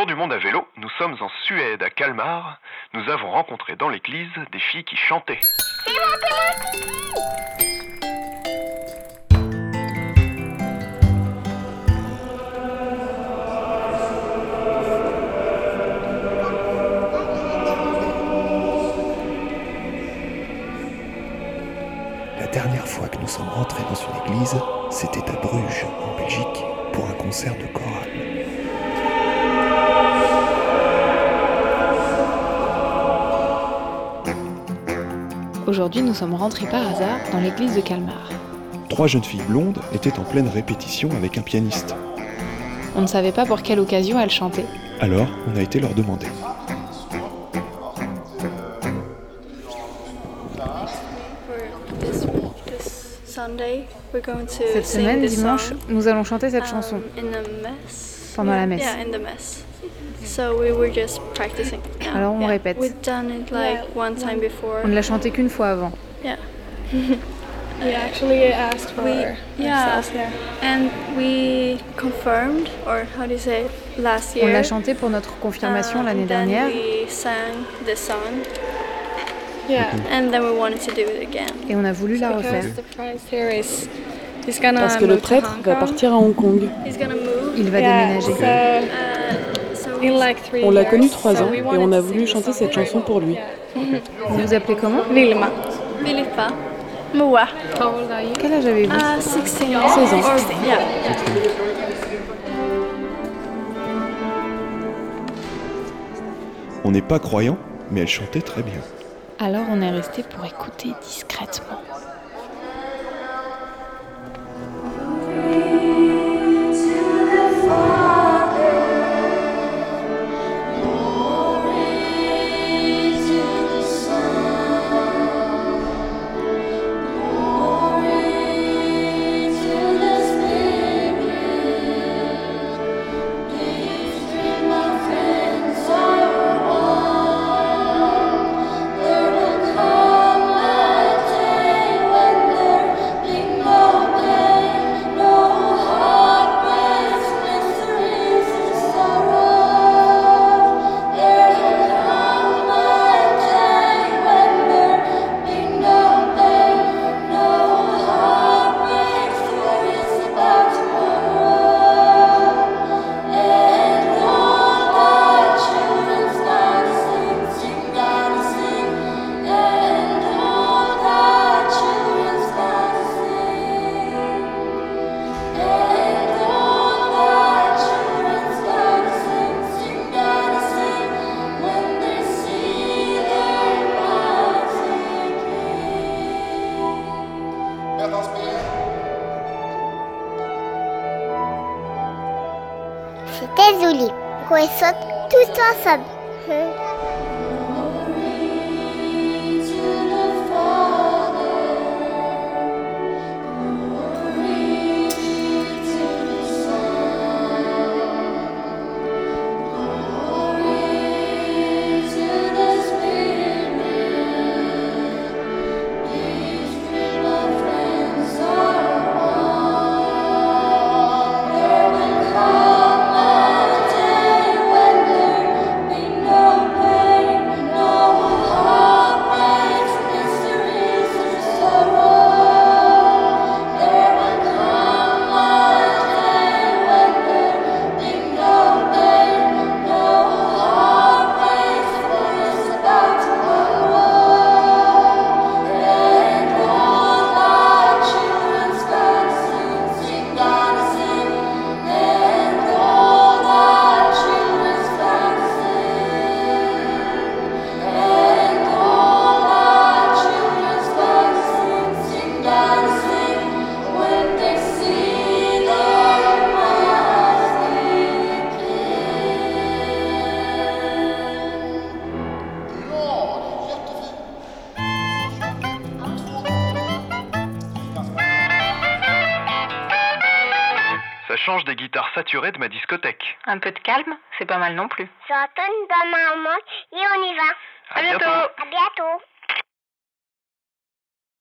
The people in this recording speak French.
tour du monde à vélo, nous sommes en Suède, à Kalmar. Nous avons rencontré dans l'église des filles qui chantaient. La dernière fois que nous sommes rentrés dans une église, c'était à Bruges, en Belgique, pour un concert de chorale. Aujourd'hui, nous sommes rentrés par hasard dans l'église de Kalmar. Trois jeunes filles blondes étaient en pleine répétition avec un pianiste. On ne savait pas pour quelle occasion elles chantaient. Alors, on a été leur demander. Cette semaine, dimanche, nous allons chanter cette chanson pendant la messe. Alors on répète. On ne l'a chanté qu'une fois avant. We actually asked for We- yeah. ourselves, yeah. And we confirmed, or how do you say it, last On year. l'a chanté pour notre confirmation um, l'année dernière we sang the song, Yeah. and then we wanted to do it again. et on a voulu la refaire. Because the priest here is he's gonna Parce que le prêtre va partir à Hong Kong. He's gonna move. Il va Yeah, déménager. so Uh, so in we- like three On l'a connu trois ans et on a voulu chanter cette chanson pour lui. Vous vous appelez comment Vilma. Filippa. Moa. How old are you? Quel âge avez-vous? Uh, 16. 16 ans. On n'est pas croyants, mais elle chantait très bien. Alors on est resté pour écouter discrètement. C'était joli. On saute tous ensemble. Change des guitares saturées de ma discothèque. Un peu de calme, c'est pas mal non plus. J'entends une bonne maman et on y va. À bientôt. À bientôt.